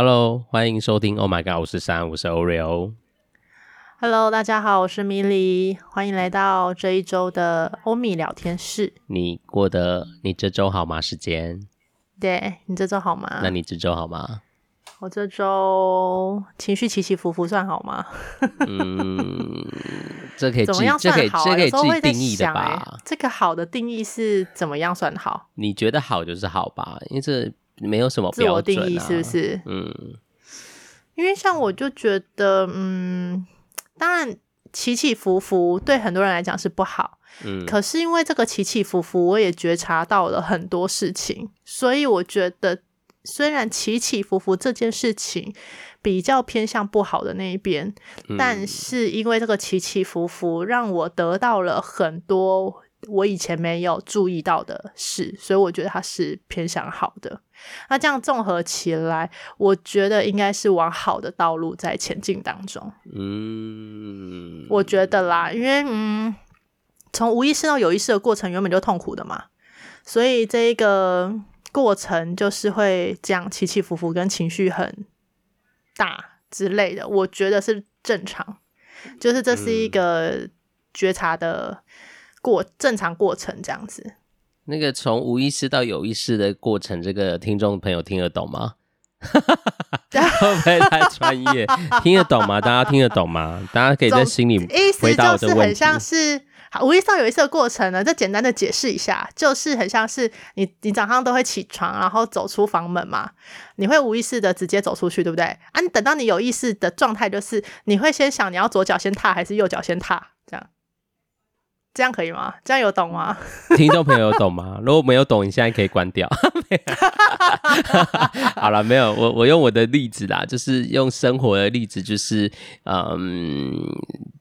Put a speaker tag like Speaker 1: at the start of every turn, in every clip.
Speaker 1: Hello，欢迎收听。Oh my god，我是三，我是 Oreo。
Speaker 2: Hello，大家好，我是米莉，欢迎来到这一周的欧米聊天室。
Speaker 1: 你过得你这周好吗？时间？
Speaker 2: 对，你这周好吗？
Speaker 1: 那你这周好吗？
Speaker 2: 我这周情绪起起伏伏，算好吗？
Speaker 1: 嗯，这可以
Speaker 2: 怎么样算好？
Speaker 1: 这可以自己定义的吧？
Speaker 2: 欸、这个好的定义是怎么样算好？
Speaker 1: 你觉得好就是好吧？因为这没有什么标准、啊、
Speaker 2: 自我定义，是不是？
Speaker 1: 嗯，
Speaker 2: 因为像我就觉得，嗯，当然起起伏伏对很多人来讲是不好，嗯，可是因为这个起起伏伏，我也觉察到了很多事情，所以我觉得。虽然起起伏伏这件事情比较偏向不好的那一边，嗯，但是因为这个起起伏伏，让我得到了很多我以前没有注意到的事，所以我觉得它是偏向好的。那这样综合起来，我觉得应该是往好的道路在前进当中。
Speaker 1: 嗯，
Speaker 2: 我觉得啦，因为嗯，从无意识到有意识的过程原本就痛苦的嘛，所以这一个。过程就是会这样起起伏伏，跟情绪很大之类的，我觉得是正常，就是这是一个觉察的过、嗯、正常过程，这样子。
Speaker 1: 那个从无意识到有意识的过程，这个听众朋友听得懂吗？会不会太专业？听得懂吗？大家听得懂吗？大家可以在心里回答我的问题。意思就是很像是。好，无意识到有意识的过程呢，就简单的解释一下，就是很像是你，你早上都会起床，然后走出房门嘛，你会无意识的直接走出去，对不对？啊，你等到你有意识的状态，就是你会先想你要左脚先踏还是右脚先踏，这样，这样可以吗？这样有懂吗？听众朋友有懂吗？如果没有懂，你现在可以关掉。好了，没有，我我用我的例子啦，就是用生活的例子，就是嗯。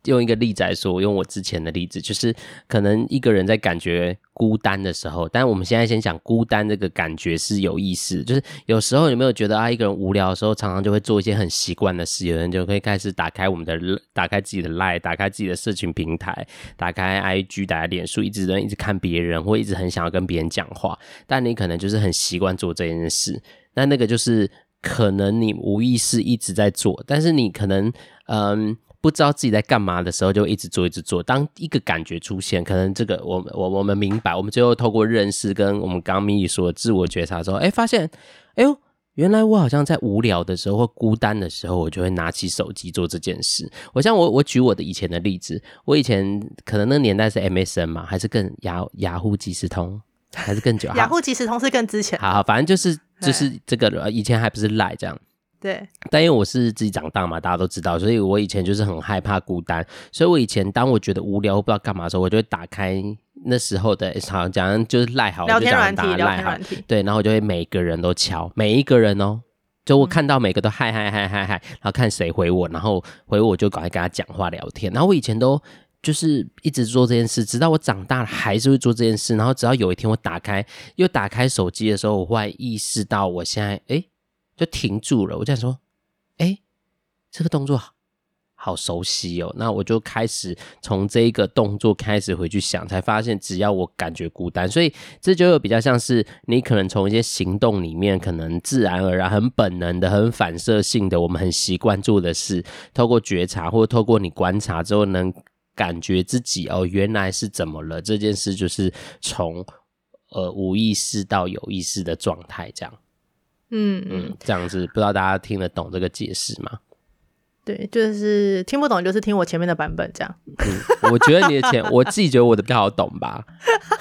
Speaker 1: 用一个例子来说，我用我之前的例子，就是可能一个人在感觉孤单的时候，但我们现在先讲孤单这个感觉是有意思，就是有时候有没有觉得啊，一个人无聊的时候，常常就会做一些很习惯的事，有人就会开始打开我们的，打开自己的 Line，打开自己的社群平台，打开 IG，打开脸书，一直在一直看别人，或一直很想要跟别人讲话，但你可能就是很习惯做这件事，那那个就是可能你无意识一直在做，但是你可能嗯。不知道自己在干嘛的时候，就一直做，一直做。当一个感觉出现，可能这个我我我们明白，我们最后透过认识，跟我们刚刚米莉说的自我觉察之后，哎，发现，哎呦，原来我好像在无聊的时候或孤单的时候，我就会拿起手机做这件事。我像我我举我的以前的例子，我以前可能那个年代是 MSN 嘛，还是更雅雅虎即时通，还是更久？
Speaker 2: 雅虎即时通是更之前。
Speaker 1: 好，好，反正就是就是这个，以前还不是赖这样。
Speaker 2: 对，
Speaker 1: 但因为我是自己长大嘛，大家都知道，所以我以前就是很害怕孤单，所以我以前当我觉得无聊或不知道干嘛的时候，我就会打开那时候的，好像讲就是赖好，
Speaker 2: 聊天软体，
Speaker 1: 聊天软体，对，然后我就会每个人都敲，每一个人哦，就我看到每个都嗨嗨嗨嗨嗨，然后看谁回我，然后回我就赶快跟他讲话聊天，然后我以前都就是一直做这件事，直到我长大了还是会做这件事，然后直到有一天我打开又打开手机的时候，我忽然意识到我现在诶就停住了，我就想说，哎，这个动作好，熟悉哦。那我就开始从这一个动作开始回去想，才发现只要我感觉孤单，所以这就有比较像是你可能从一些行动里面，可能自然而然、很本能的、很反射性的，我们很习惯做的事，透过觉察或透过你观察之后，能感觉自己哦，原来是怎么了？这件事就是从呃无意识到有意识的状态，这样。
Speaker 2: 嗯嗯，
Speaker 1: 这样子不知道大家听得懂这个解释吗？
Speaker 2: 对，就是听不懂，就是听我前面的版本这样。
Speaker 1: 嗯，我觉得你的前，我自己觉得我的比较好懂吧。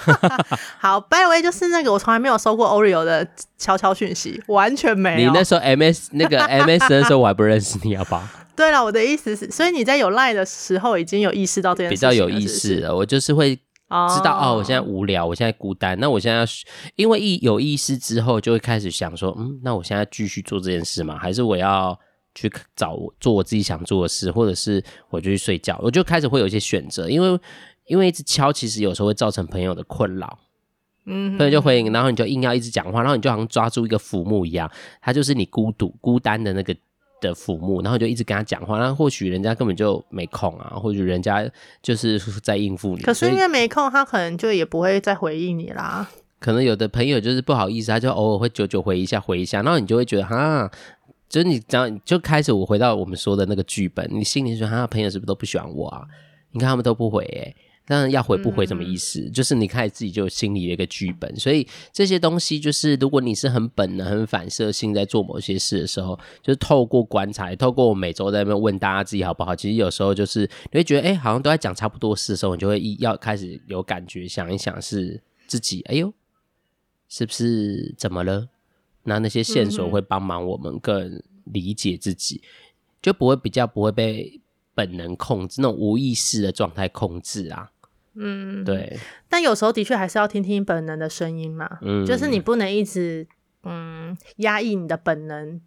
Speaker 2: 好，by the way，就是那个我从来没有收过 Oreo 的悄悄讯息，完全没有。
Speaker 1: 你那时候 MS 那个 MS 的时候我还不认识你，好不好？
Speaker 2: 对了，我的意思是，所以你在有 Line 的时候已经有意识到这件事，比较
Speaker 1: 有意识了。我就是会。知道哦，我现在无聊，我现在孤单。那我现在，因为意有意识之后，就会开始想说，嗯，那我现在继续做这件事吗？还是我要去找做我自己想做的事，或者是我就去睡觉？我就开始会有一些选择，因为因为一直敲，其实有时候会造成朋友的困扰。嗯，所以就回应，然后你就硬要一直讲话，然后你就好像抓住一个浮木一样，它就是你孤独孤单的那个。的父母，然后就一直跟他讲话，那或许人家根本就没空啊，或许人家就是在应付你。
Speaker 2: 可是因为没空，他可能就也不会再回应你啦。
Speaker 1: 可能有的朋友就是不好意思，他就偶尔会久久回一下，回一下，然后你就会觉得哈，就是你这样就开始，我回到我们说的那个剧本，你心里说他的朋友是不是都不喜欢我啊？你看他们都不回哎、欸。当然要回不回什么意思？嗯、就是你开始自己就有心里的一个剧本，所以这些东西就是，如果你是很本能、很反射性在做某些事的时候，就是透过观察，透过我每周在那边问大家自己好不好。其实有时候就是你会觉得，哎、欸，好像都在讲差不多事的时候，你就会一要开始有感觉，想一想是自己，哎呦，是不是怎么了？那那些线索会帮忙我们更理解自己，嗯、就不会比较不会被本能控制那种无意识的状态控制啊。嗯，对。
Speaker 2: 但有时候的确还是要听听本能的声音嘛。嗯，就是你不能一直嗯压抑你的本能，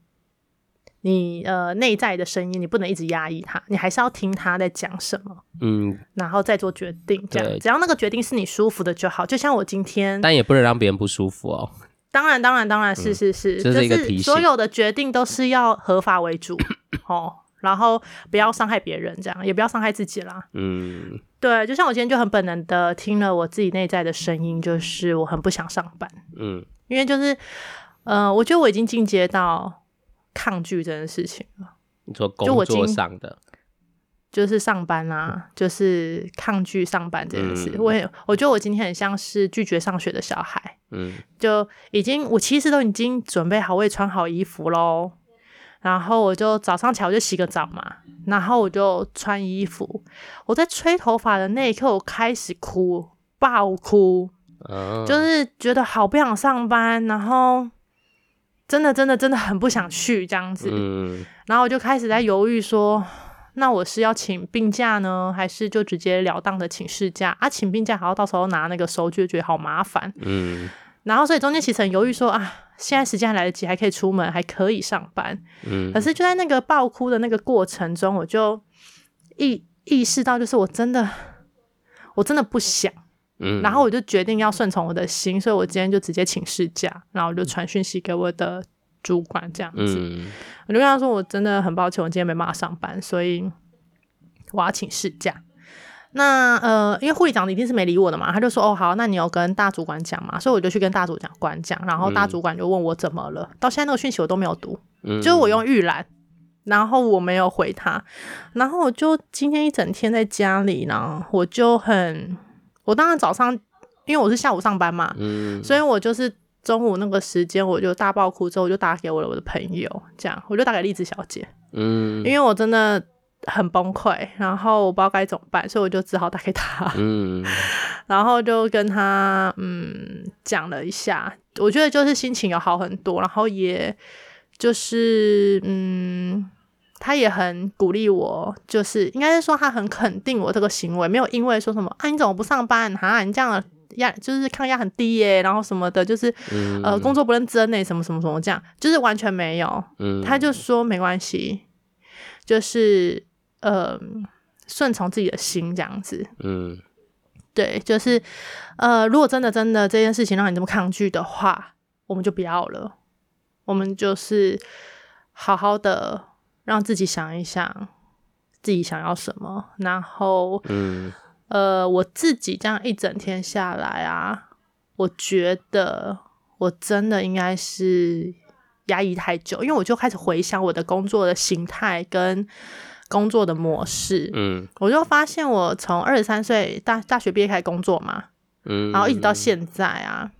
Speaker 2: 你呃内在的声音，你不能一直压抑它，你还是要听他在讲什么。嗯，然后再做决定，这样对只要那个决定是你舒服的就好。就像我今天，
Speaker 1: 但也不能让别人不舒服哦。
Speaker 2: 当然，当然，当然是是是，这、嗯、是一个提醒。所有的决定都是要合法为主哦。然后不要伤害别人，这样也不要伤害自己啦。嗯，对，就像我今天就很本能的听了我自己内在的声音，就是我很不想上班。嗯，因为就是，呃，我觉得我已经进阶到抗拒这件事情了。
Speaker 1: 你说工作上的，
Speaker 2: 就，就是上班啊，就是抗拒上班这件事。嗯、我也我觉得我今天很像是拒绝上学的小孩。嗯，就已经我其实都已经准备好，我也穿好衣服喽。然后我就早上起来我就洗个澡嘛，然后我就穿衣服。我在吹头发的那一刻，我开始哭，爆哭，嗯、就是觉得好不想上班，然后真的真的真的很不想去这样子。嗯、然后我就开始在犹豫说，那我是要请病假呢，还是就直接了当的请事假？啊，请病假还要到时候拿那个收据，觉得好麻烦。嗯。然后，所以中间其实很犹豫，说啊，现在时间还来得及，还可以出门，还可以上班。嗯。可是就在那个爆哭的那个过程中，我就意意识到，就是我真的，我真的不想。嗯。然后我就决定要顺从我的心，所以我今天就直接请事假，然后我就传讯息给我的主管，这样子。嗯。我就跟他说，我真的很抱歉，我今天没办法上班，所以我要请事假。那呃，因为护理长一定是没理我的嘛，他就说哦好，那你有跟大主管讲嘛？所以我就去跟大主管讲，然后大主管就问我怎么了，嗯、到现在那个讯息我都没有读，嗯、就是我用预览，然后我没有回他，然后我就今天一整天在家里呢，我就很，我当然早上因为我是下午上班嘛，嗯，所以我就是中午那个时间我就大爆哭之后，我就打给我的我的朋友，这样我就打给丽子小姐，嗯，因为我真的。很崩溃，然后我不知道该怎么办，所以我就只好打给他，嗯，然后就跟他嗯讲了一下，我觉得就是心情有好很多，然后也就是嗯，他也很鼓励我，就是应该是说他很肯定我这个行为，没有因为说什么啊你怎么不上班？啊你这样压就是抗压很低耶，然后什么的，就是、嗯、呃工作不认真呢，什么什么什么这样，就是完全没有，嗯，他就说没关系，就是。呃，顺从自己的心这样子，嗯，对，就是呃，如果真的真的这件事情让你这么抗拒的话，我们就不要了，我们就是好好的让自己想一想自己想要什么，然后，嗯，呃，我自己这样一整天下来啊，我觉得我真的应该是压抑太久，因为我就开始回想我的工作的形态跟。工作的模式，嗯，我就发现我从二十三岁大大学毕业开始工作嘛，嗯，然后一直到现在啊，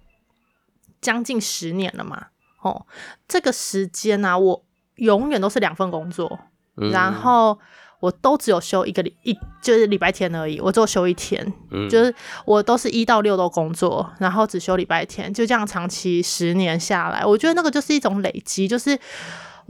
Speaker 2: 将近十年了嘛，哦，这个时间啊，我永远都是两份工作，嗯，然后我都只有休一个礼一就是礼拜天而已，我只有休一天，嗯，就是我都是一到六都工作，然后只休礼拜天，就这样长期十年下来，我觉得那个就是一种累积，就是。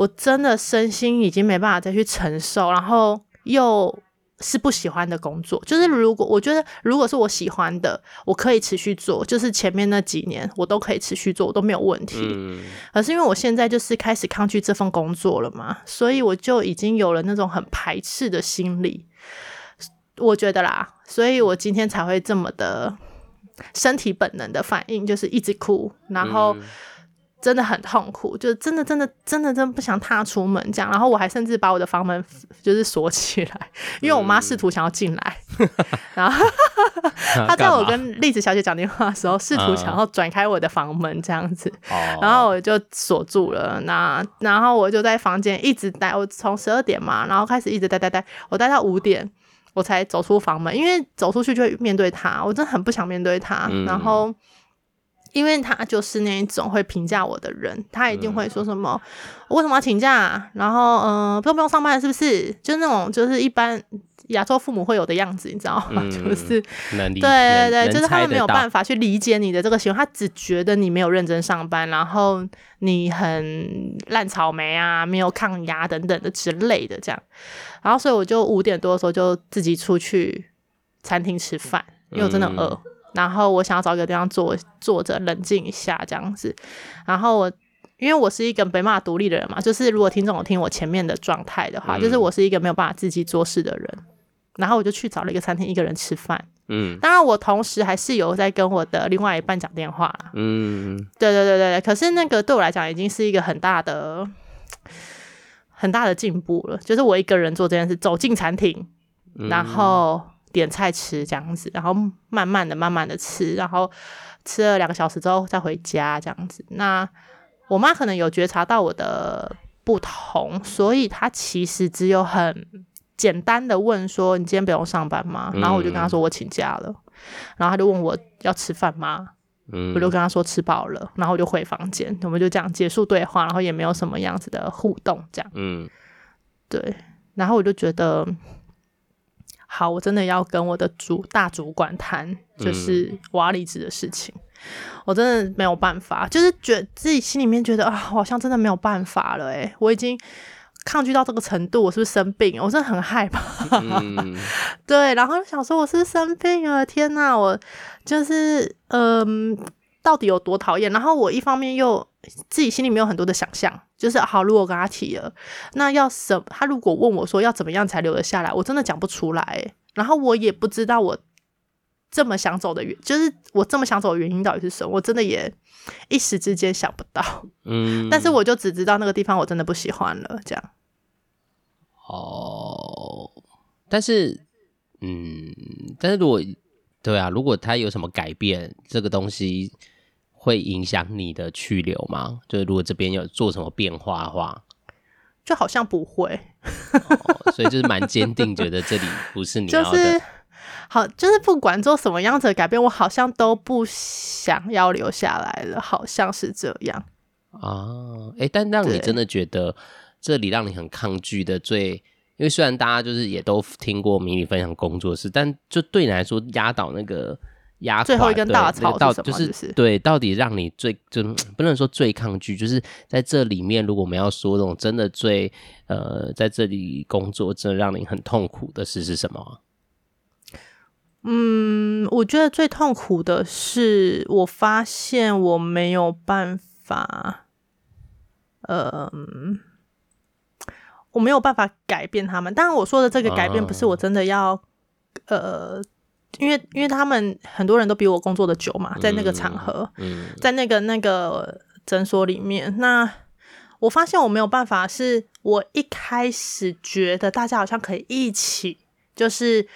Speaker 2: 我真的身心已经没办法再去承受，然后又是不喜欢的工作。就是如果我觉得如果是我喜欢的，我可以持续做，就是前面那几年我都可以持续做，我都没有问题。嗯。可是因为我现在就是开始抗拒这份工作了嘛，所以我就已经有了那种很排斥的心理。我觉得啦，所以我今天才会这么的身体本能的反应，就是一直哭，然后。真的很痛苦，就真的真的真的真的不想踏出门这样。然后我还甚至把我的房门就是锁起来，因为我妈试图想要进来，然后她在我跟栗子小姐讲电话的时候，试图想要转开我的房门这样子，然后我就锁住了。那然后我就在房间一直待，我从十二点嘛，然后开始一直待待待，我待到五点，我才走出房门，因为走出去就会面对她，我真的很不想面对她，然后。因为他就是那一种会评价我的人，他一定会说什么，我为什么要请假？然后，嗯、呃，不用不用上班，是不是？就是那种，就是一般亚洲父母会有的样子，你知道吗？嗯、就是，对对对，就是他们没有办法去理解你的这个行为，他只觉得你没有认真上班，然后你很烂草莓啊，没有抗压等等的之类的这样。然后，所以我就五点多的时候就自己出去餐厅吃饭，因为我真的饿。嗯然后我想要找一个地方坐坐着冷静一下这样子，然后我因为我是一个没办法独立的人嘛，就是如果听众有听我前面的状态的话，嗯、就是我是一个没有办法自己做事的人，然后我就去找了一个餐厅一个人吃饭，嗯，当然我同时还是有在跟我的另外一半讲电话，嗯，对对对对，可是那个对我来讲已经是一个很大的很大的进步了，就是我一个人做这件事，走进餐厅，然后。点菜吃这样子，然后慢慢的、慢慢的吃，然后吃了两个小时之后再回家这样子。那我妈可能有觉察到我的不同，所以她其实只有很简单的问说：“你今天不用上班吗？”然后我就跟她说：“我请假了。”然后她就问我要吃饭吗？我就跟她说吃饱了，然后我就回房间，我们就这样结束对话，然后也没有什么样子的互动，这样。嗯，对。然后我就觉得。好，我真的要跟我的主大主管谈，就是我要离职的事情。嗯、我真的没有办法，就是觉得自己心里面觉得啊，好像真的没有办法了。诶，我已经抗拒到这个程度，我是不是生病？我真的很害怕。嗯、对，然后想说我是不是生病了？天哪，我就是嗯。到底有多讨厌？然后我一方面又自己心里面有很多的想象，就是好，如果我跟他提了，那要什？他如果问我说要怎么样才留得下来，我真的讲不出来。然后我也不知道我这么想走的原，就是我这么想走的原因到底是什么？我真的也一时之间想不到。嗯，但是我就只知道那个地方我真的不喜欢了，这样。
Speaker 1: 哦，但是，嗯，但是如果。对啊，如果它有什么改变，这个东西会影响你的去留吗？就是如果这边有做什么变化的话，
Speaker 2: 就好像不会。
Speaker 1: 哦，所以就是蛮坚定，觉得这里不是你要的。
Speaker 2: 就是好，就是不管做什么样子的改变，我好像都不想要留下来了，好像是这样。
Speaker 1: 啊，哎，但让你真的觉得这里让你很抗拒的最。因为虽然大家就是也都听过迷你分享工作室，但就对你来说压倒那个压
Speaker 2: 最后一根稻草是什么？
Speaker 1: 就是对，到底让你最就不能说最抗拒，就是在这里面，如果我们要说那种真的最呃，在这里工作真的让你很痛苦的事是什么？
Speaker 2: 嗯，我觉得最痛苦的是，我发现我没有办法，呃。我没有办法改变他们，当然我说的这个改变不是我真的要，啊、呃，因为因为他们很多人都比我工作的久嘛，在那个场合，嗯嗯、在那个那个诊所里面，那我发现我没有办法，是我一开始觉得大家好像可以一起，就是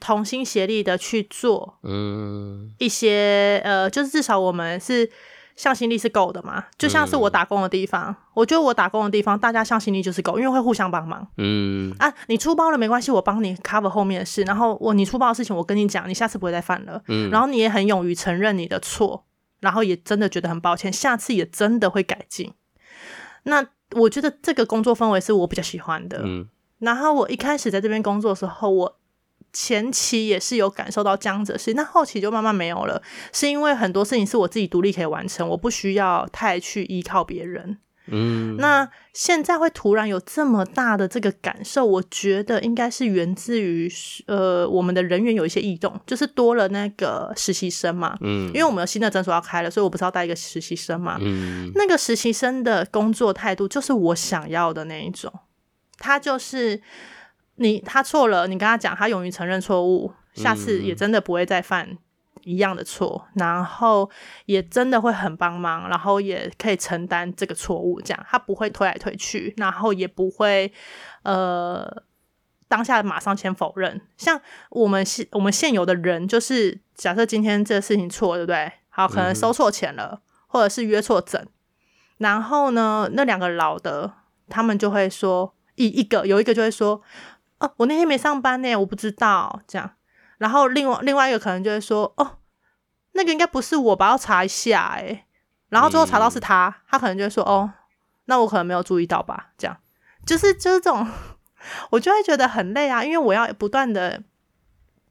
Speaker 2: 同心协力的去做，嗯，一些呃，就是至少我们是。向心力是够的嘛？就像是我打工的地方，嗯、我觉得我打工的地方，大家向心力就是够，因为会互相帮忙。嗯啊，你出包了没关系，我帮你 cover 后面的事。然后我你出包的事情，我跟你讲，你下次不会再犯了。嗯，然后你也很勇于承认你的错，然后也真的觉得很抱歉，下次也真的会改进。那我觉得这个工作氛围是我比较喜欢的。嗯，然后我一开始在这边工作的时候，我。前期也是有感受到这样子的事情，那后期就慢慢没有了，是因为很多事情是我自己独立可以完成，我不需要太去依靠别人。嗯，那现在会突然有这么大的这个感受，我觉得应该是源自于呃，我们的人员有一些异动，就是多了那个实习生嘛。嗯，因为我们有新的诊所要开了，所以我不是要带一个实习生嘛。嗯，那个实习生的工作态度就是我想要的那一种，他就是。你他错了，你跟他讲，他勇于承认错误，下次也真的不会再犯一样的错，然后也真的会很帮忙，然后也可以承担这个错误，这样他不会推来推去，然后也不会呃当下马上先否认。像我们现我们现有的人，就是假设今天这个事情错，对不对？好，可能收错钱了，嗯、或者是约错诊，然后呢，那两个老的他们就会说一一个有一个就会说，哦、啊，我那天没上班呢，我不知道这样。然后另外另外一个可能就会说，哦。那个应该不是我吧，要查一下哎，然后最后查到是他，嗯、他可能就会说哦，那我可能没有注意到吧，这样就是就是这种，我就会觉得很累啊，因为我要不断的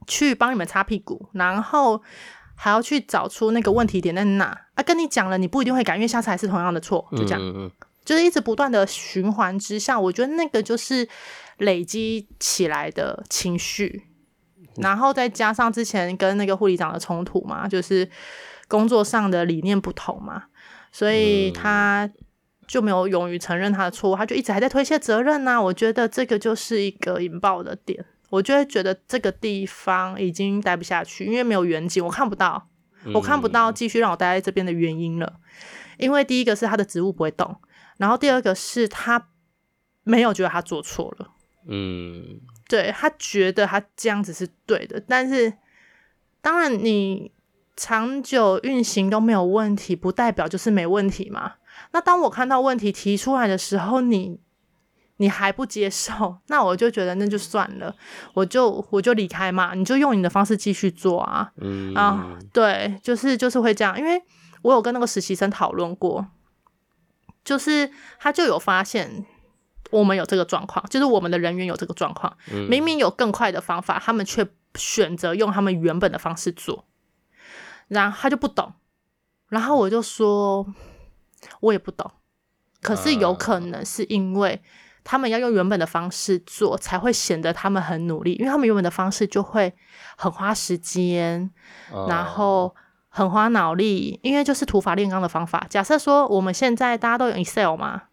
Speaker 2: 去帮你们擦屁股，然后还要去找出那个问题点在哪啊，跟你讲了你不一定会改，因为下次还是同样的错，就这样，嗯、就是一直不断的循环之下，我觉得那个就是累积起来的情绪。然后再加上之前跟那个护理长的冲突嘛，就是工作上的理念不同嘛，所以他就没有勇于承认他的错误，他就一直还在推卸责任呐、啊。我觉得这个就是一个引爆的点，我就会觉得这个地方已经待不下去，因为没有远景，我看不到，我看不到继续让我待在这边的原因了。因为第一个是他的职务不会动，然后第二个是他没有觉得他做错了，嗯。对，他觉得他这样子是对的，但是当然你长久运行都没有问题，不代表就是没问题嘛。那当我看到问题提出来的时候，你你还不接受，那我就觉得那就算了，我就我就离开嘛，你就用你的方式继续做啊。嗯啊，对，就是就是会这样，因为我有跟那个实习生讨论过，就是他就有发现。我们有这个状况，就是我们的人员有这个状况。明明有更快的方法，他们却选择用他们原本的方式做，然后他就不懂。然后我就说，我也不懂。可是有可能是因为他们要用原本的方式做，才会显得他们很努力，因为他们原本的方式就会很花时间，然后很花脑力，因为就是土法炼钢的方法。假设说我们现在大家都有 Excel 嘛。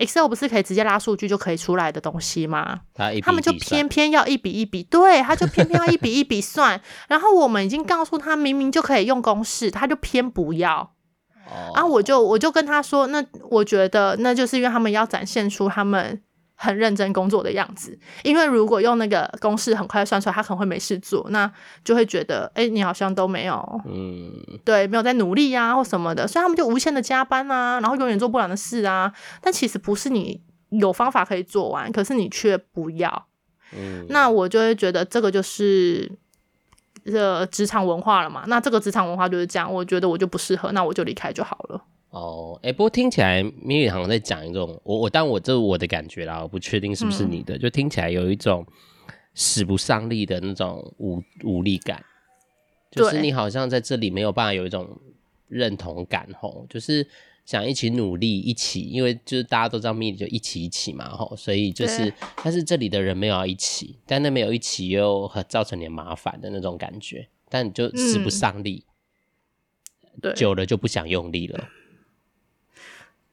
Speaker 2: Excel 不是可以直接拉数据就可以出来的东西吗？他，他们就偏偏要一笔一笔，对，他就偏偏要一笔一笔算。然后我们已经告诉他，明明就可以用公式，他就偏不要。哦，然后我就我就跟他说，那我觉得那就是因为他们要展现出他们。很认真工作的样子，因为如果用那个公式很快算出来，他可能会没事做，那就会觉得，哎、欸，你好像都没有，嗯，对，没有在努力啊，或什么的，所以他们就无限的加班啊，然后永远做不完的事啊。但其实不是你有方法可以做完，可是你却不要，嗯，那我就会觉得这个就是这职场文化了嘛。那这个职场文化就是这样，我觉得我就不适合，那我就离开就好了。
Speaker 1: 哦，哎，不过听起来米莉好像在讲一种，我我但我这是我的感觉啦，我不确定是不是你的，嗯、就听起来有一种使不上力的那种无无力感，就是你好像在这里没有办法有一种认同感吼，就是想一起努力一起，因为就是大家都知道米莉就一起一起嘛吼，所以就是但是这里的人没有要一起，但那没有一起又很造成点麻烦的那种感觉，但你就使不上力，久了就不想用力了。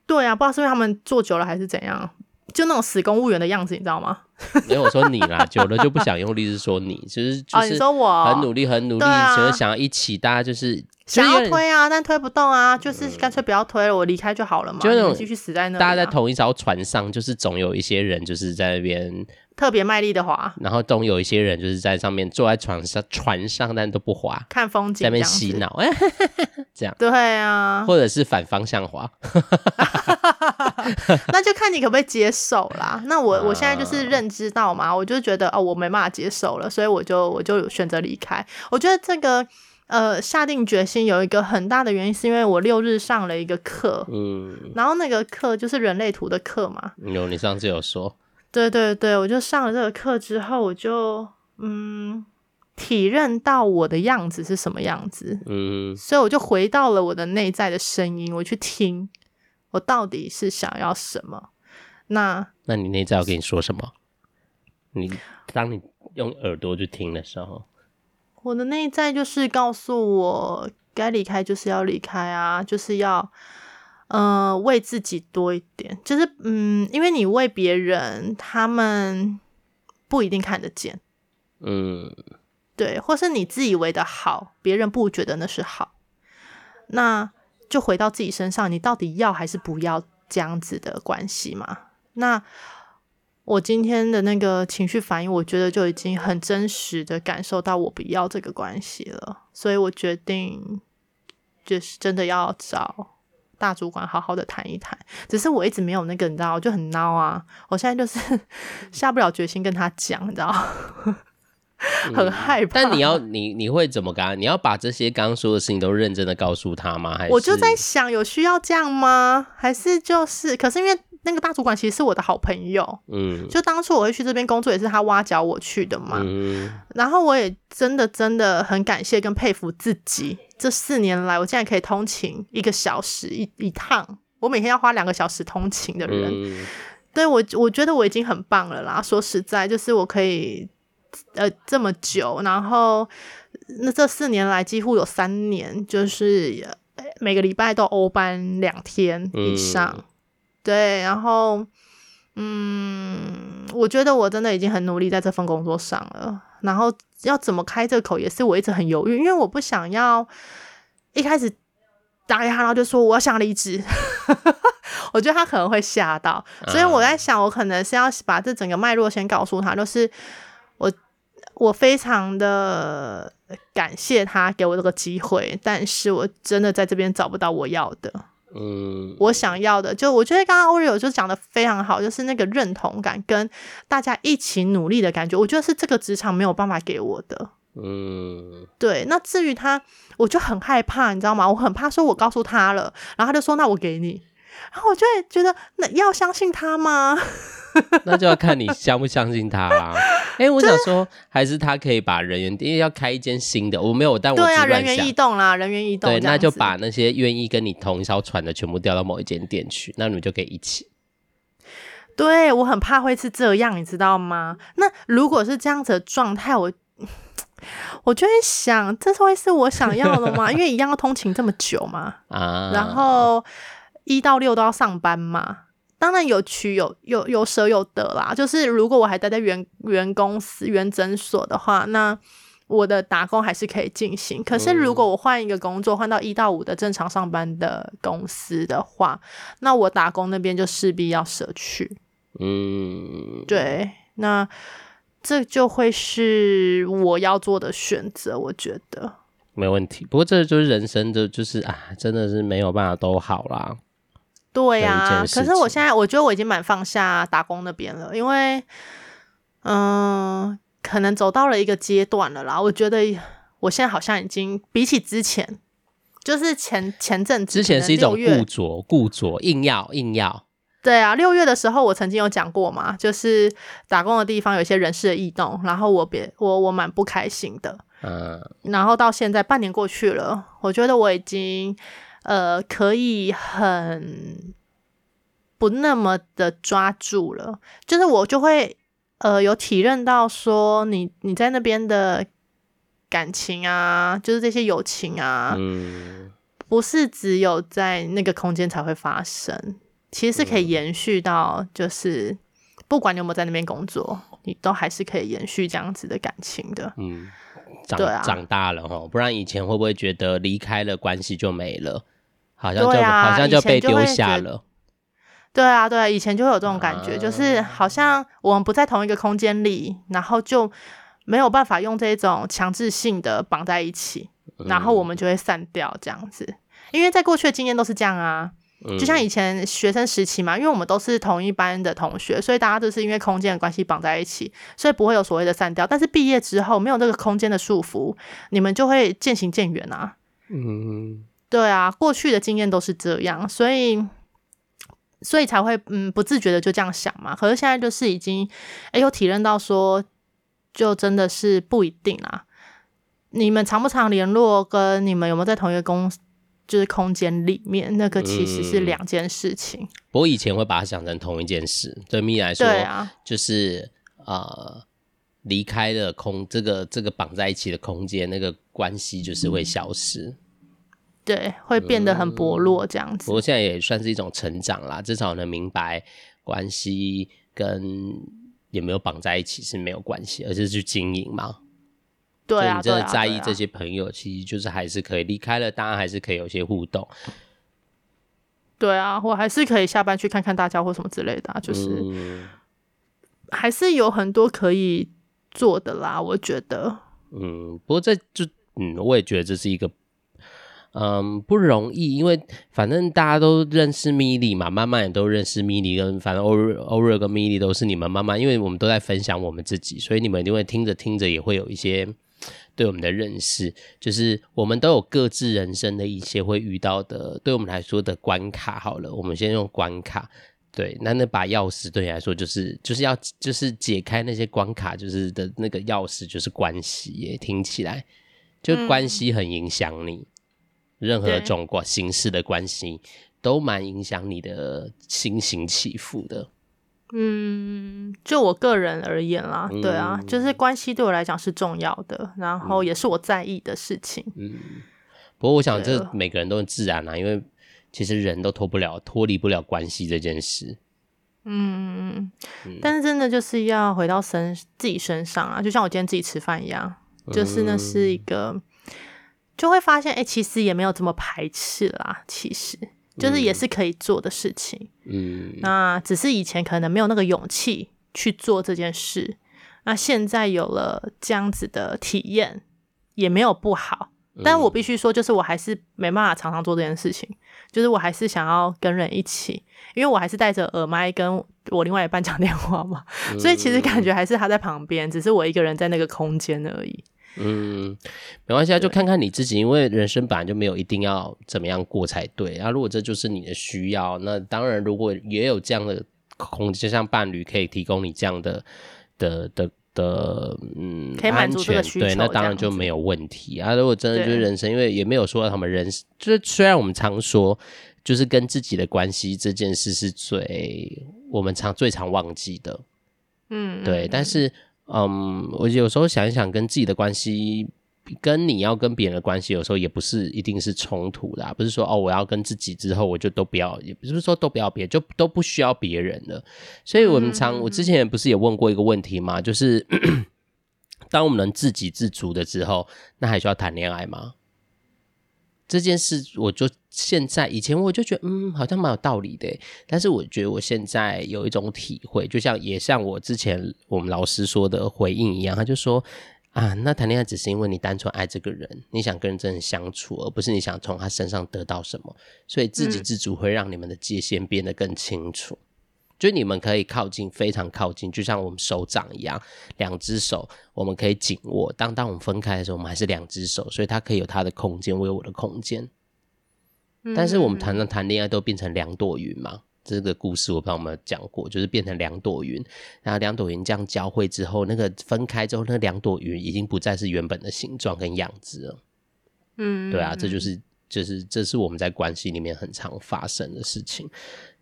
Speaker 2: 对啊，不知道是因为他们做久了还是怎样，就那种死公务员的样子，你知道吗？
Speaker 1: 没有我说你啦，久了就不想用力，是说你，其实就是说我很努力，很努力，就是想要一起，大家就是
Speaker 2: 想要推啊，但推不动啊，就是干脆不要推了，我离开就好了嘛，就那种继续死在那，
Speaker 1: 大家在同一艘船上，就是总有一些人就是在那边。
Speaker 2: 特别卖力的滑，
Speaker 1: 然后总有一些人就是在上面坐在船上，船上但都不滑，
Speaker 2: 看风景，
Speaker 1: 在那边洗脑，这样
Speaker 2: 对啊，
Speaker 1: 或者是反方向滑，
Speaker 2: 那就看你可不可以接受啦。那我我现在就是认知到嘛，我就觉得哦，我没办法接受了，所以我就我就选择离开。我觉得这个呃下定决心有一个很大的原因，是因为我六日上了一个课，嗯，然后那个课就是人类图的课嘛，
Speaker 1: 有你上次有说。
Speaker 2: 对对对，我就上了这个课之后，我就嗯体认到我的样子是什么样子，嗯，所以我就回到了我的内在的声音，我去听我到底是想要什么。那
Speaker 1: 那你内在要跟你说什么？你当你用耳朵去听的时候，
Speaker 2: 我的内在就是告诉我该离开就是要离开啊，就是要。呃，为自己多一点，就是嗯，因为你为别人，他们不一定看得见，嗯，对，或是你自以为的好，别人不觉得那是好，那就回到自己身上，你到底要还是不要这样子的关系嘛？那我今天的那个情绪反应，我觉得就已经很真实的感受到我不要这个关系了，所以我决定就是真的要找大主管好好的谈一谈。只是我一直没有那个，你知道，我就很孬啊，我现在就是 下不了决心跟他讲，你知道。很害怕，
Speaker 1: 嗯、但你要你你会怎么干？你要把这些刚刚说的事情都认真的告诉他吗？还是
Speaker 2: 我就在想，有需要这样吗？还是就是，可是因为那个大主管其实是我的好朋友，嗯，就当初我会去这边工作也是他挖角我去的嘛，嗯，然后我也真的真的很感谢跟佩服自己，这四年来我竟然可以通勤一个小时一一趟，我每天要花两个小时通勤的人，嗯、对我我觉得我已经很棒了啦。说实在，就是我可以。呃，这么久，然后那这四年来几乎有三年，就是每个礼拜都欧班两天以上，嗯、对，然后嗯，我觉得我真的已经很努力在这份工作上了，然后要怎么开这口也是我一直很犹豫，因为我不想要一开始打给他，然后就说我要想离职，我觉得他可能会吓到，所以我在想，我可能是要把这整个脉络先告诉他，就是。我我非常的感谢他给我这个机会，但是我真的在这边找不到我要的，嗯，我想要的，就我觉得刚刚 Oreo 就讲的非常好，就是那个认同感跟大家一起努力的感觉，我觉得是这个职场没有办法给我的，嗯，对。那至于他，我就很害怕，你知道吗？我很怕说我告诉他了，然后他就说那我给你，然后我就会觉得那要相信他吗？
Speaker 1: 那就要看你相不相信他啦。哎、欸，我想说，还是他可以把人员，因为要开一间新的，我没有，但我对啊，
Speaker 2: 人员异动啦，人员异动。
Speaker 1: 对，那就把那些愿意跟你同一艘船的全部调到某一间店去，那你们就可以一起。
Speaker 2: 对，我很怕会是这样，你知道吗？那如果是这样子的状态，我我就会想，这是会是我想要的吗？因为一样要通勤这么久嘛，啊，然后一到六都要上班嘛。当然有取有有有舍有得啦，就是如果我还待在原原公司原诊所的话，那我的打工还是可以进行。可是如果我换一个工作，换到一到五的正常上班的公司的话，那我打工那边就势必要舍去。嗯，对，那这就会是我要做的选择。我觉得
Speaker 1: 没问题。不过这就是人生的，就是啊，真的是没有办法都好啦。
Speaker 2: 对呀、啊，可是我现在我觉得我已经蛮放下打工那边了，因为嗯，可能走到了一个阶段了啦。我觉得我现在好像已经比起之前，就是前前阵子
Speaker 1: 之前是一种固着固着，硬要硬要。
Speaker 2: 对啊，六月的时候我曾经有讲过嘛，就是打工的地方有一些人事的异动，然后我别我我蛮不开心的。嗯，然后到现在半年过去了，我觉得我已经。呃，可以很不那么的抓住了，就是我就会呃有体认到说你，你你在那边的感情啊，就是这些友情啊，嗯，不是只有在那个空间才会发生，其实是可以延续到，就是不管你有没有在那边工作，你都还是可以延续这样子的感情的，嗯，长，对啊，
Speaker 1: 长大了哈，不然以前会不会觉得离开了关系就没了？好像就、啊、好像就被丢下了。
Speaker 2: 对啊，对啊，以前就会有这种感觉，啊、就是好像我们不在同一个空间里，然后就没有办法用这种强制性的绑在一起，然后我们就会散掉这样子。嗯、因为在过去的经验都是这样啊，就像以前学生时期嘛，因为我们都是同一班的同学，所以大家都是因为空间的关系绑在一起，所以不会有所谓的散掉。但是毕业之后，没有这个空间的束缚，你们就会渐行渐远啊。嗯。对啊，过去的经验都是这样，所以所以才会嗯不自觉的就这样想嘛。可是现在就是已经哎有体认到说，就真的是不一定啦。你们常不常联络，跟你们有没有在同一个公就是空间里面，那个其实是两件事情。嗯，
Speaker 1: 我以前会把它想成同一件事，对咪来说，对啊，就是呃离开了空这个这个绑在一起的空间，那个关系就是会消失。嗯
Speaker 2: 对，会变得很薄弱这样子。嗯，不过
Speaker 1: 现在也算是一种成长啦，至少能明白关系跟有没有绑在一起是没有关系，而是去经营嘛。
Speaker 2: 对啊，
Speaker 1: 你真的在意这些朋友，其实就是还是可以离开了，当然还是可以有些互动。
Speaker 2: 对啊，我还是可以下班去看看大家或什么之类的，就是、嗯、还是有很多可以做的啦，我觉得。
Speaker 1: 嗯，不过这就嗯，我也觉得这是一个。嗯，不容易，因为反正大家都认识米莉嘛，慢慢也都认识米莉，跟反正欧瑞欧瑞跟米莉都是你们慢慢，因为我们都在分享我们自己，所以你们一定会听着听着也会有一些对我们的认识，就是我们都有各自人生的一些会遇到的，对我们来说的关卡。好了，我们先用关卡，对，那那把钥匙对你来说就是就是要就是解开那些关卡，就是的那个钥匙就是关系耶，听起来就关系很影响你。嗯任何种关形式的关系都蛮影响你的心情起伏的。
Speaker 2: 嗯，就我个人而言啦，嗯、对啊，就是关系对我来讲是重要的，然后也是我在意的事情。嗯，
Speaker 1: 不过我想这每个人都很自然啊，因为其实人都脱不了、脱离不了关系这件事。
Speaker 2: 嗯，但是真的就是要回到身自己身上啊，就像我今天自己吃饭一样，就是那是一个。就会发现，哎、欸，其实也没有这么排斥啦。其实就是也是可以做的事情。嗯，那只是以前可能没有那个勇气去做这件事。那现在有了这样子的体验，也没有不好。但我必须说，就是我还是没办法常常做这件事情。就是我还是想要跟人一起，因为我还是带着耳麦跟我另外一半讲电话嘛。所以其实感觉还是他在旁边，只是我一个人在那个空间而已。
Speaker 1: 嗯，没关系啊，就看看你自己，因为人生本来就没有一定要怎么样过才对。然后，如果这就是你的需要，那当然，如果也有这样的空间，就像伴侣可以提供你这样的的的的，嗯，
Speaker 2: 可以满足这个需求，
Speaker 1: 对，那当然就没有问题啊。如果真的就是人生，因为也没有说他们人，就是虽然我们常说，就是跟自己的关系这件事是最我们常最常忘记的，嗯，对，但是。嗯，我有时候想一想，跟自己的关系，跟你要跟别人的关系，有时候也不是一定是冲突的啊，不是说哦，我要跟自己之后，我就都不要，也不是说都不要别人，就都不需要别人了。所以我们常，我之前不是也问过一个问题吗？就是当我们能自给自足的之后，那还需要谈恋爱吗？这件事，我就现在以前我就觉得，嗯，好像蛮有道理的。但是我觉得我现在有一种体会，就像也像我之前我们老师说的回应一样，他就说啊，那谈恋爱只是因为你单纯爱这个人，你想跟人真的相处，而不是你想从他身上得到什么。所以自给自足会让你们的界限变得更清楚。嗯就你们可以靠近，非常靠近，就像我们手掌一样，两只手我们可以紧握。当当我们分开的时候，我们还是两只手，所以它可以有它的空间，我有我的空间。但是我们谈谈恋爱都变成两朵云嘛？这个故事我不知道有没有讲过，就是变成两朵云，然后两朵云这样交汇之后，那个分开之后，那两朵云已经不再是原本的形状跟样子了。嗯，对啊，这就是就是这是我们在关系里面很常发生的事情。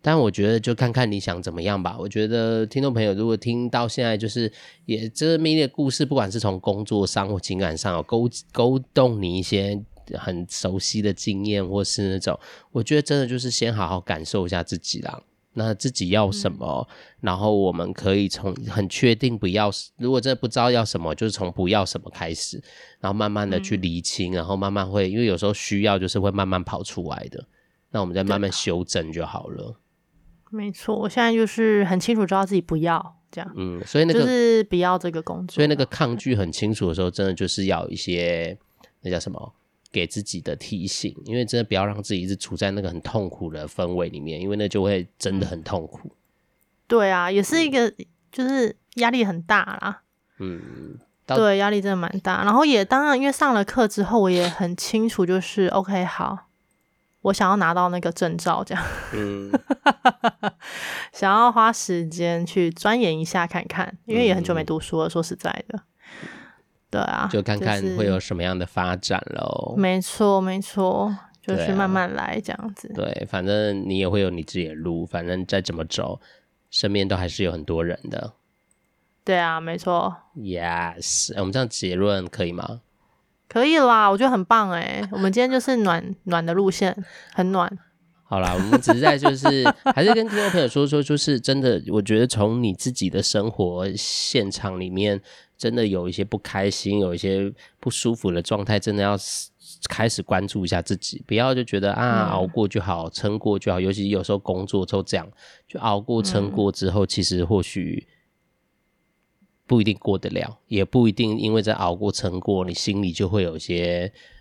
Speaker 1: 但我觉得就看看你想怎么样吧。我觉得听众朋友如果听到现在，就是也这迷恋的故事，不管是从工作上或情感上有勾勾动你一些很熟悉的经验，或是那种，我觉得真的就是先好好感受一下自己啦。那自己要什么，嗯、然后我们可以从很确定不要，如果真的不知道要什么，就是从不要什么开始，然后慢慢的去厘清，嗯、然后慢慢会，因为有时候需要就是会慢慢跑出来的，那我们再慢慢修正就好了。
Speaker 2: 没错，我现在就是很清楚知道自己不要这样，
Speaker 1: 嗯，所以那个
Speaker 2: 就是不要这个工作，
Speaker 1: 所以那个抗拒很清楚的时候，真的就是要一些那叫什么，给自己的提醒，因为真的不要让自己一直处在那个很痛苦的氛围里面，因为那就会真的很痛苦。
Speaker 2: 对啊，也是一个就是压力很大啦，
Speaker 1: 嗯，
Speaker 2: 对，压力真的蛮大。然后也当然，因为上了课之后，我也很清楚，就是 OK 好。我想要拿到那个证照，这样，嗯，想要花时间去钻研一下看看，因为也很久没读书了。嗯、说实在的，对啊，
Speaker 1: 就看看会有什么样的发展喽。
Speaker 2: 没错，没错，就是慢慢来这样子。
Speaker 1: 对，啊、对，反正你也会有你自己的路，反正再怎么走，身边都还是有很多人的。
Speaker 2: 对啊，没错。
Speaker 1: Yes，我们这样结论可以吗？
Speaker 2: 可以啦，我觉得很棒哎。我们今天就是暖暖的路线，很暖。
Speaker 1: 好啦，我们只是在就是还是跟听众朋友说说，就是真的，我觉得从你自己的生活现场里面真的有一些不开心，有一些不舒服的状态，真的要开始关注一下自己，不要就觉得啊，熬过就好，撑过就好。尤其有时候工作都这样，就熬过撑过之后，其实或许不一定过得了，也不一定因为在熬过撑过，你心里就会有一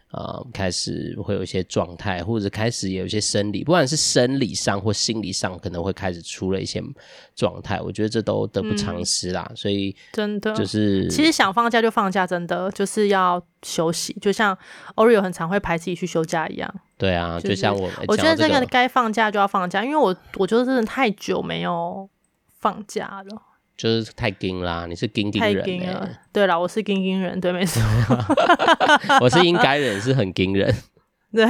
Speaker 1: 些。呃，开始会有一些状态，或者开始有一些生理，不管是生理上或心理上，可能会开始出了一些状态。我觉得这都得不偿失啦。嗯、所以
Speaker 2: 真的
Speaker 1: 就是，
Speaker 2: 其实想放假就放假，真的就是要休息。就像 Oreo 很常会排自己去休假一样。
Speaker 1: 对啊，
Speaker 2: 就是、
Speaker 1: 就像我，
Speaker 2: 我觉得这个该放假就要放假，因为我我觉得真的太久没有放假了。
Speaker 1: 就是太金啦，你是金金人、欸。太金了。
Speaker 2: 对啦，我是金金人，对，没错。
Speaker 1: 我是应该人，是很金人。
Speaker 2: 对，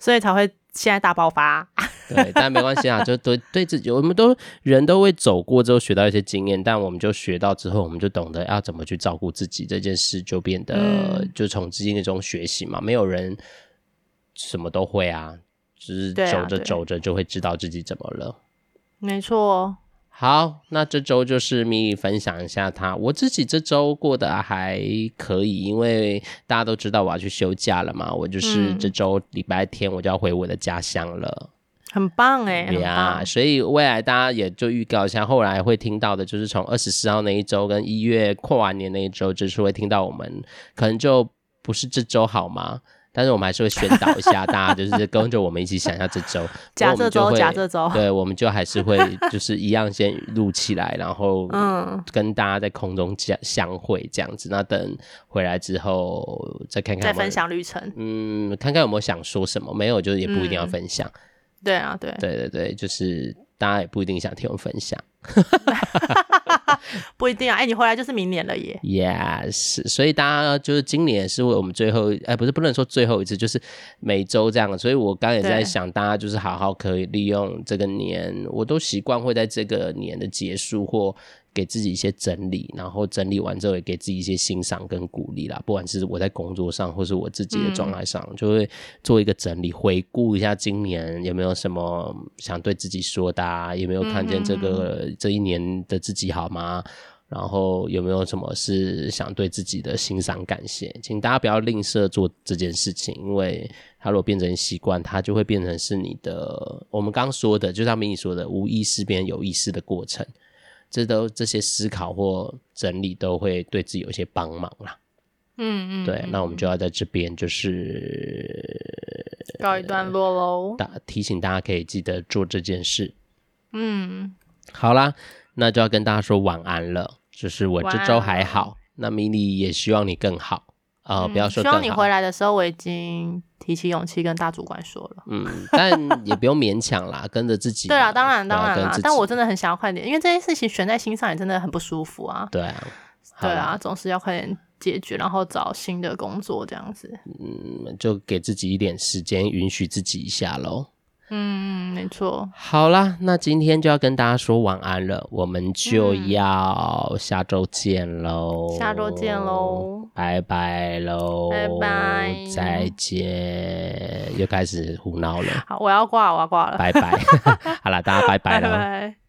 Speaker 2: 所以才会现在大爆发。
Speaker 1: 对，但没关系啊，就对对自己，我们都人都会走过之后学到一些经验，但我们就学到之后，我们就懂得要怎么去照顾自己这件事，就变得、嗯、就从经验中学习嘛。没有人什么都会啊，只、就是走着走着就会知道自己怎么了。
Speaker 2: 没错。
Speaker 1: 好，那这周就是咪咪分享一下他，我自己这周过得还可以，因为大家都知道我要去休假了嘛，我就是这周礼拜天我就要回我的家乡了，
Speaker 2: 很棒哎，
Speaker 1: 对啊，所以未来大家也就预告一下，后来会听到的就是从二十四号那一周跟一月跨完年那一周，就是会听到我们可能就不是这周好吗？但是我们还是会宣导一下，大家就是跟着我们一起想一下这周，
Speaker 2: 假这周，假这周，
Speaker 1: 对，我们就还是会 就是一样先录起来，然后嗯，跟大家在空中相相会这样子。那等回来之后再看看，
Speaker 2: 再分享旅程，
Speaker 1: 嗯，看看有没有想说什么，没有就也不一定要分享。嗯、
Speaker 2: 对啊，对，
Speaker 1: 对对对，就是大家也不一定想听我分享。
Speaker 2: 不一定啊，哎、欸，你回来就是明年了耶。
Speaker 1: Yes，所以大家就是今年是为我们最后，哎、欸，不是不能说最后一次，就是每周这样。所以我刚刚也在想，大家就是好好可以利用这个年，我都习惯会在这个年的结束或。给自己一些整理，然后整理完之后也给自己一些欣赏跟鼓励啦。不管是我在工作上，或是我自己的状态上，嗯、就会做一个整理，回顾一下今年有没有什么想对自己说的，啊，有没有看见这个这一年的自己好吗？然后有没有什么是想对自己的欣赏感谢？请大家不要吝啬做这件事情，因为它如果变成习惯，它就会变成是你的。我们刚刚说的，就像明你说的，无意识变有意识的过程。这都这些思考或整理都会对自己有一些帮忙啦。嗯嗯，对，那我们就要在这边就是
Speaker 2: 告一段落喽。
Speaker 1: 大提醒大家可以记得做这件事。
Speaker 2: 嗯，
Speaker 1: 好啦，那就要跟大家说晚安了。就是我这周还好，那米莉也希望你更好。啊、呃，不要说。希望
Speaker 2: 你回来的时候，我已经提起勇气跟大主管说了。
Speaker 1: 嗯，但也不用勉强啦，跟着自己。
Speaker 2: 对啊，当然当然啦。但我真的很想要快点，因为这件事情悬在心上也真的很不舒服啊。
Speaker 1: 对啊，
Speaker 2: 对啊，总是要快点解决，然后找新的工作这样子。
Speaker 1: 嗯，就给自己一点时间，允许自己一下喽。
Speaker 2: 嗯，没错。
Speaker 1: 好啦，那今天就要跟大家说晚安了，我们就要下周见喽、嗯。
Speaker 2: 下周见喽，
Speaker 1: 拜拜喽，
Speaker 2: 拜拜，
Speaker 1: 再见。又开始胡闹了。
Speaker 2: 好，我要挂，我要挂了。
Speaker 1: 拜拜。好了，大家拜拜了。拜拜。